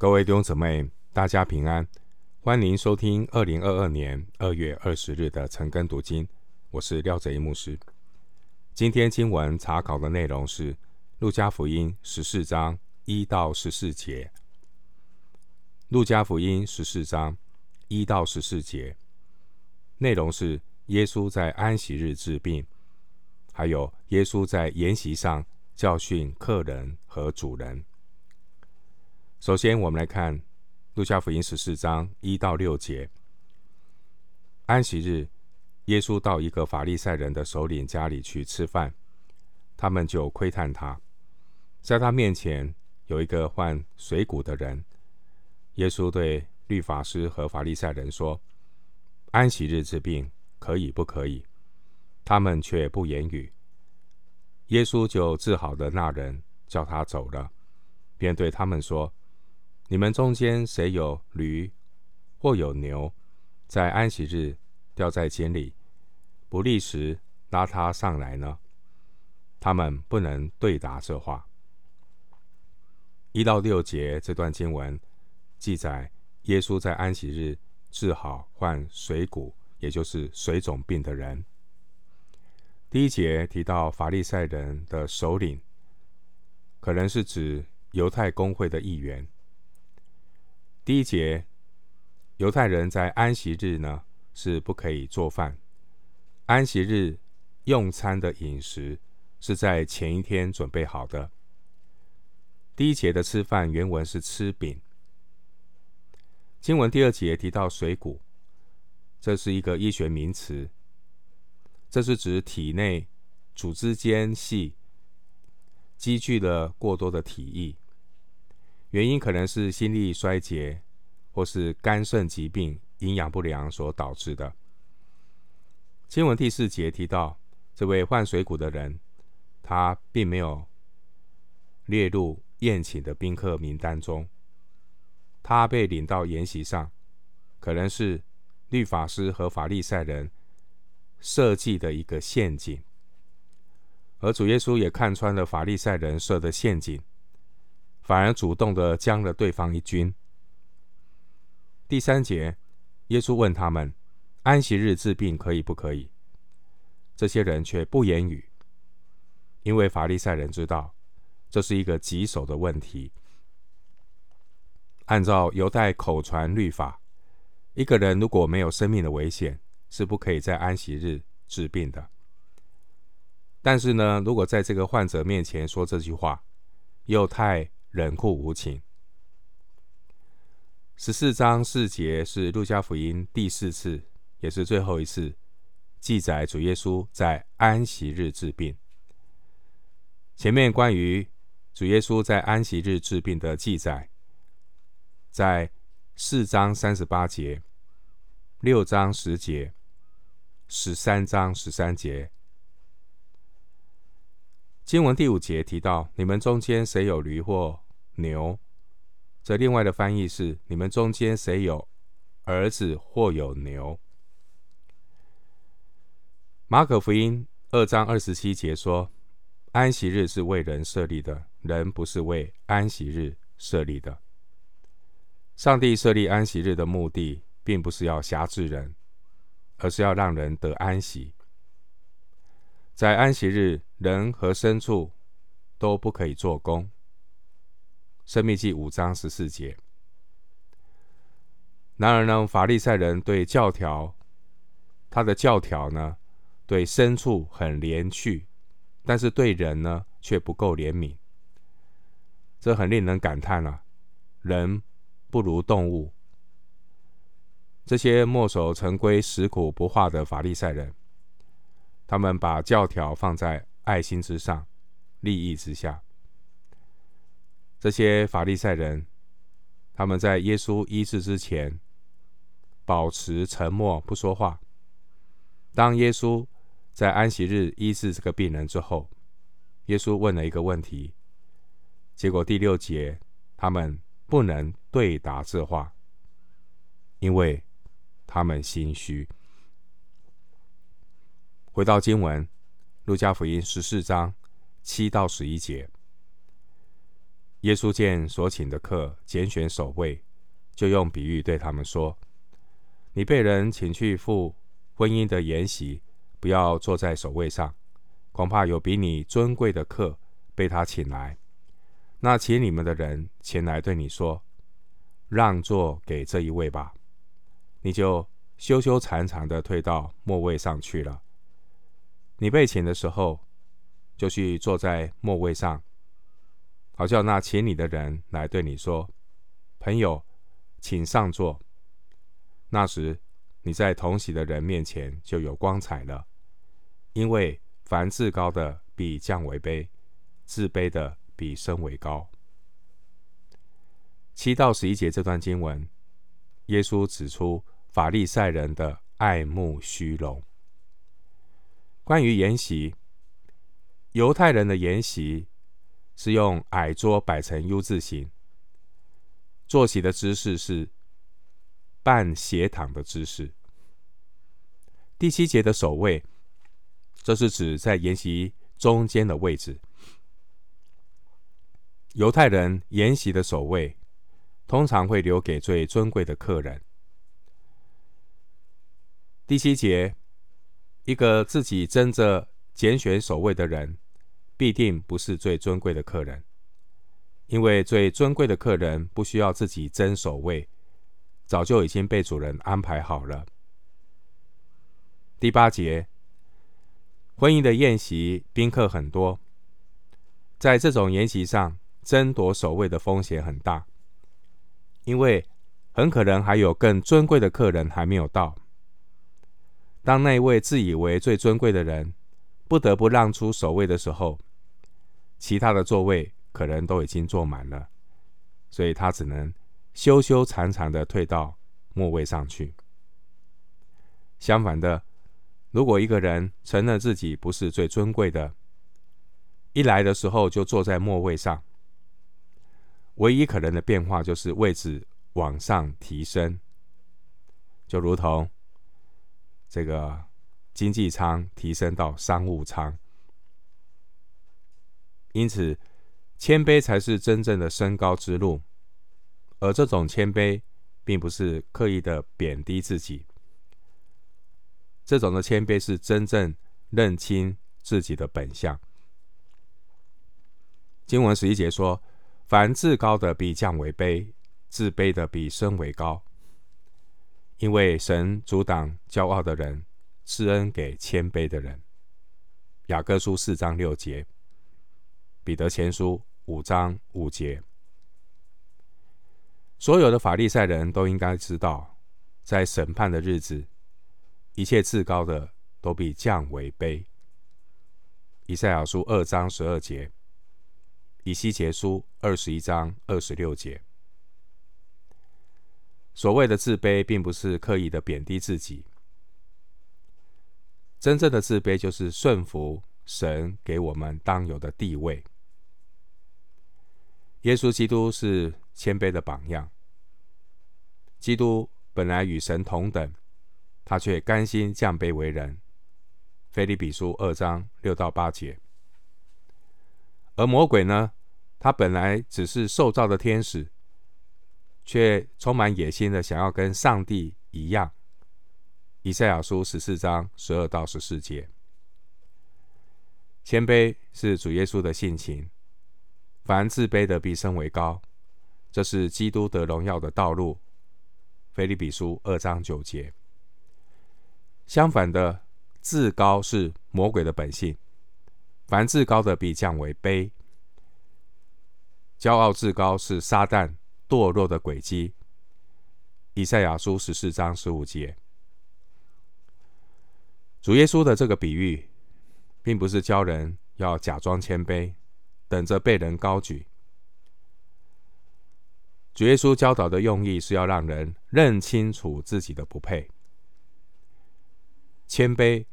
各位弟兄姊妹，大家平安，欢迎收听二零二二年二月二十日的晨更读经。我是廖泽一牧师。今天经文查考的内容是《路加福音》十四章一到十四节，《路加福音》十四章一到十四节内容是耶稣在安息日治病，还有耶稣在筵席上教训客人和主人。首先，我们来看《路加福音》十四章一到六节。安息日，耶稣到一个法利赛人的首领家里去吃饭，他们就窥探他。在他面前有一个患水臌的人。耶稣对律法师和法利赛人说：“安息日治病可以不可以？”他们却不言语。耶稣就治好了那人，叫他走了，便对他们说。你们中间谁有驴或有牛，在安息日掉在井里，不立时拉他上来呢？他们不能对答这话。一到六节这段经文记载，耶稣在安息日治好患水臌，也就是水肿病的人。第一节提到法利赛人的首领，可能是指犹太公会的议员。第一节，犹太人在安息日呢是不可以做饭。安息日用餐的饮食是在前一天准备好的。第一节的吃饭原文是吃饼。经文第二节提到水谷，这是一个医学名词，这是指体内组织间隙积聚了过多的体液。原因可能是心力衰竭，或是肝肾疾病、营养不良所导致的。经文第四节提到，这位患水谷的人，他并没有列入宴请的宾客名单中。他被领到筵席上，可能是律法师和法利赛人设计的一个陷阱，而主耶稣也看穿了法利赛人设的陷阱。反而主动的将了对方一军。第三节，耶稣问他们：“安息日治病可以不可以？”这些人却不言语，因为法利赛人知道这是一个棘手的问题。按照犹太口传律法，一个人如果没有生命的危险，是不可以在安息日治病的。但是呢，如果在这个患者面前说这句话，又太……冷酷无情。十四章四节是路加福音第四次，也是最后一次记载主耶稣在安息日治病。前面关于主耶稣在安息日治病的记载，在四章三十八节、六章十节、十三章十三节。经文第五节提到：“你们中间谁有驴或牛？”这另外的翻译是：“你们中间谁有儿子或有牛？”马可福音二章二十七节说：“安息日是为人设立的，人不是为安息日设立的。”上帝设立安息日的目的，并不是要辖制人，而是要让人得安息。在安息日，人和牲畜都不可以做工。申命记五章十四节。然而呢，法利赛人对教条，他的教条呢，对牲畜很怜恤，但是对人呢，却不够怜悯。这很令人感叹啊！人不如动物。这些墨守成规、食古不化的法利赛人。他们把教条放在爱心之上，利益之下。这些法利赛人，他们在耶稣医治之前保持沉默，不说话。当耶稣在安息日医治这个病人之后，耶稣问了一个问题，结果第六节他们不能对答这话，因为他们心虚。回到经文，《路加福音》十四章七到十一节，耶稣见所请的客拣选首位，就用比喻对他们说：“你被人请去赴婚姻的筵席，不要坐在首位上，恐怕有比你尊贵的客被他请来。那请你们的人前来对你说：‘让座给这一位吧。’你就羞羞惭惭地退到末位上去了。你被请的时候，就去坐在末位上。”好叫那请你的人来对你说：“朋友，请上座。”那时你在同席的人面前就有光彩了，因为凡自高的必降为卑，自卑的必升为高。七到十一节这段经文，耶稣指出法利赛人的爱慕虚荣。关于筵席，犹太人的筵席。是用矮桌摆成 U 字形，坐席的姿势是半斜躺的姿势。第七节的首位，这是指在筵席中间的位置。犹太人筵席的首位，通常会留给最尊贵的客人。第七节，一个自己争着拣选首位的人。必定不是最尊贵的客人，因为最尊贵的客人不需要自己争首位，早就已经被主人安排好了。第八节，婚姻的宴席宾客很多，在这种宴席上争夺首位的风险很大，因为很可能还有更尊贵的客人还没有到。当那位自以为最尊贵的人不得不让出首位的时候，其他的座位可能都已经坐满了，所以他只能羞羞惭惭的退到末位上去。相反的，如果一个人承认自己不是最尊贵的，一来的时候就坐在末位上，唯一可能的变化就是位置往上提升，就如同这个经济舱提升到商务舱。因此，谦卑才是真正的升高之路，而这种谦卑，并不是刻意的贬低自己。这种的谦卑是真正认清自己的本相。经文十一节说：“凡自高的必降为卑，自卑的必升为高。”因为神阻挡骄傲的人，施恩给谦卑的人。雅各书四章六节。彼得前书五章五节，所有的法利赛人都应该知道，在审判的日子，一切至高的都必降为卑。以赛亚书二章十二节，以西结书二十一章二十六节。所谓的自卑，并不是刻意的贬低自己，真正的自卑就是顺服神给我们当有的地位。耶稣基督是谦卑的榜样。基督本来与神同等，他却甘心降卑为人。腓立比书二章六到八节。而魔鬼呢？他本来只是受造的天使，却充满野心的想要跟上帝一样。以赛亚书十四章十二到十四节。谦卑是主耶稣的性情。凡自卑的必升为高，这是基督得荣耀的道路。腓利比书二章九节。相反的，自高是魔鬼的本性。凡自高的必降为卑。骄傲自高是撒旦堕落的轨迹。以赛亚书十四章十五节。主耶稣的这个比喻，并不是教人要假装谦卑。等着被人高举。主耶稣教导的用意是要让人认清楚自己的不配。谦卑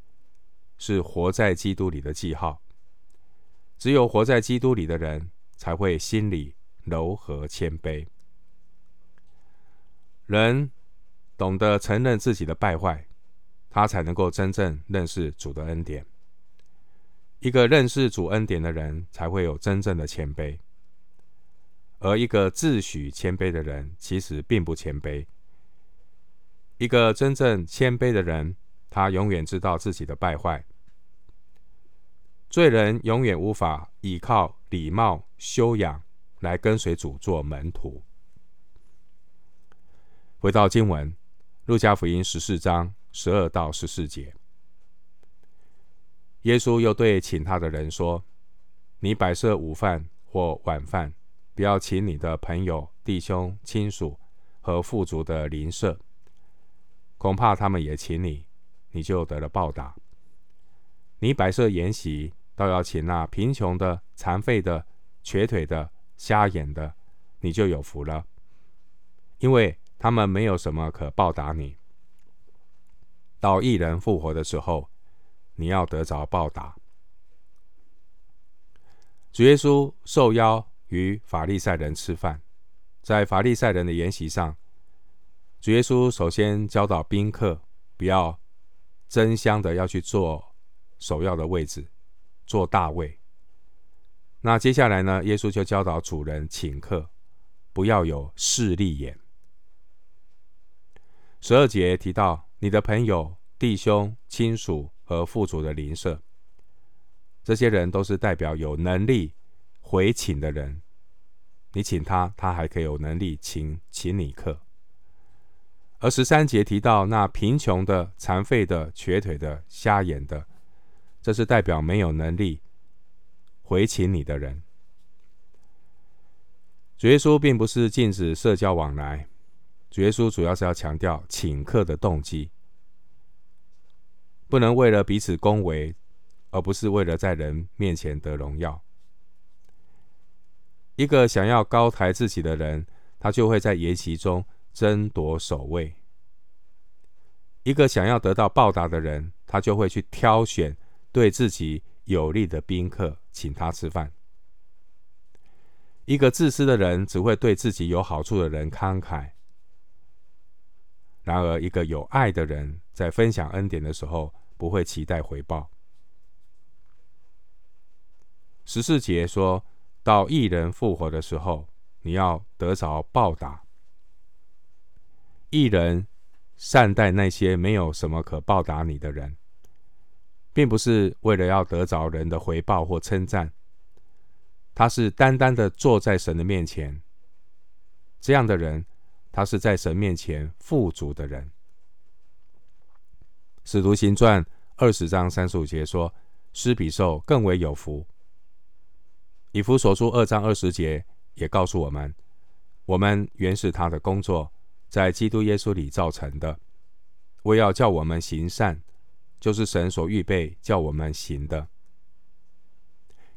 是活在基督里的记号。只有活在基督里的人，才会心里柔和谦卑。人懂得承认自己的败坏，他才能够真正认识主的恩典。一个认识主恩典的人，才会有真正的谦卑。而一个自诩谦卑的人，其实并不谦卑。一个真正谦卑的人，他永远知道自己的败坏。罪人永远无法依靠礼貌修养来跟随主做门徒。回到经文，路加福音十四章十二到十四节，耶稣又对请他的人说：“你摆设午饭或晚饭，不要请你的朋友、弟兄、亲属和富足的邻舍，恐怕他们也请你，你就得了报答。你摆设筵席，倒要请那贫穷的、残废的、瘸腿的、瞎眼的，你就有福了，因为。”他们没有什么可报答你。到一人复活的时候，你要得着报答。主耶稣受邀与法利赛人吃饭，在法利赛人的筵席上，主耶稣首先教导宾客不要争相的要去坐首要的位置，坐大位。那接下来呢，耶稣就教导主人请客不要有势利眼。十二节提到你的朋友、弟兄、亲属和富足的邻舍，这些人都是代表有能力回请的人。你请他，他还可以有能力请请你客。而十三节提到那贫穷的、残废的、瘸腿的、瞎眼的，这是代表没有能力回请你的人。主耶稣并不是禁止社交往来。主耶稣主要是要强调请客的动机，不能为了彼此恭维，而不是为了在人面前得荣耀。一个想要高抬自己的人，他就会在筵席中争夺首位；一个想要得到报答的人，他就会去挑选对自己有利的宾客，请他吃饭。一个自私的人，只会对自己有好处的人慷慨。然而，一个有爱的人在分享恩典的时候，不会期待回报。十四节说到义人复活的时候，你要得着报答。义人善待那些没有什么可报答你的人，并不是为了要得着人的回报或称赞，他是单单的坐在神的面前，这样的人。他是在神面前富足的人。使徒行传二十章三十五节说：“施比受更为有福。”以弗所书二章二十节也告诉我们：“我们原是他的工作，在基督耶稣里造成的，为要叫我们行善，就是神所预备叫我们行的。”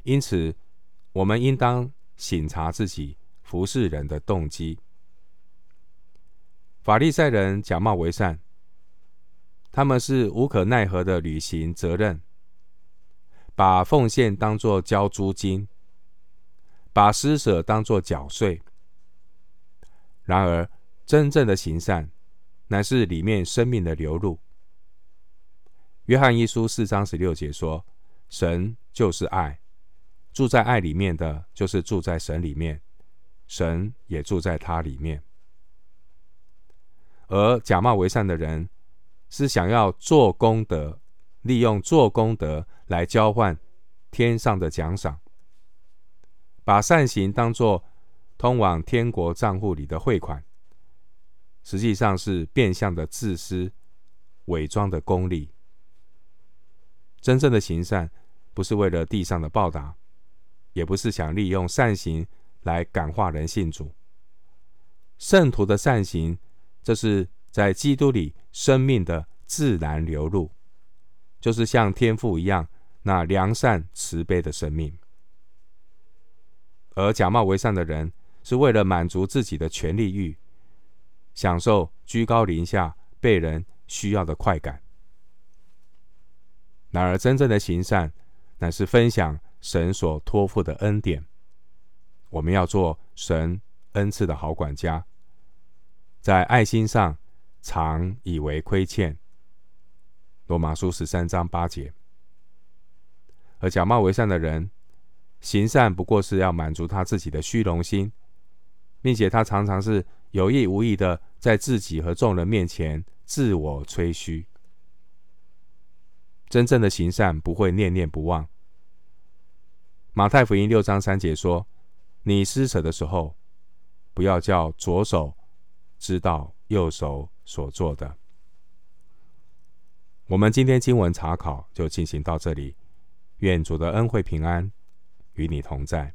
因此，我们应当省察自己服侍人的动机。法利赛人假冒为善，他们是无可奈何的履行责任，把奉献当作交租金，把施舍当作缴税。然而，真正的行善，乃是里面生命的流露。约翰一书四章十六节说：“神就是爱，住在爱里面的，就是住在神里面，神也住在他里面。”而假冒为善的人，是想要做功德，利用做功德来交换天上的奖赏，把善行当作通往天国账户里的汇款，实际上是变相的自私、伪装的功利。真正的行善，不是为了地上的报答，也不是想利用善行来感化人信主。圣徒的善行。这是在基督里生命的自然流露，就是像天父一样那良善慈悲的生命。而假冒为善的人，是为了满足自己的权力欲，享受居高临下被人需要的快感。然而，真正的行善，乃是分享神所托付的恩典。我们要做神恩赐的好管家。在爱心上常以为亏欠。罗马书十三章八节。而假冒为善的人，行善不过是要满足他自己的虚荣心，并且他常常是有意无意的在自己和众人面前自我吹嘘。真正的行善不会念念不忘。马太福音六章三节说：“你施舍的时候，不要叫左手知道右手所做的。”我们今天经文查考就进行到这里。愿主的恩惠平安与你同在。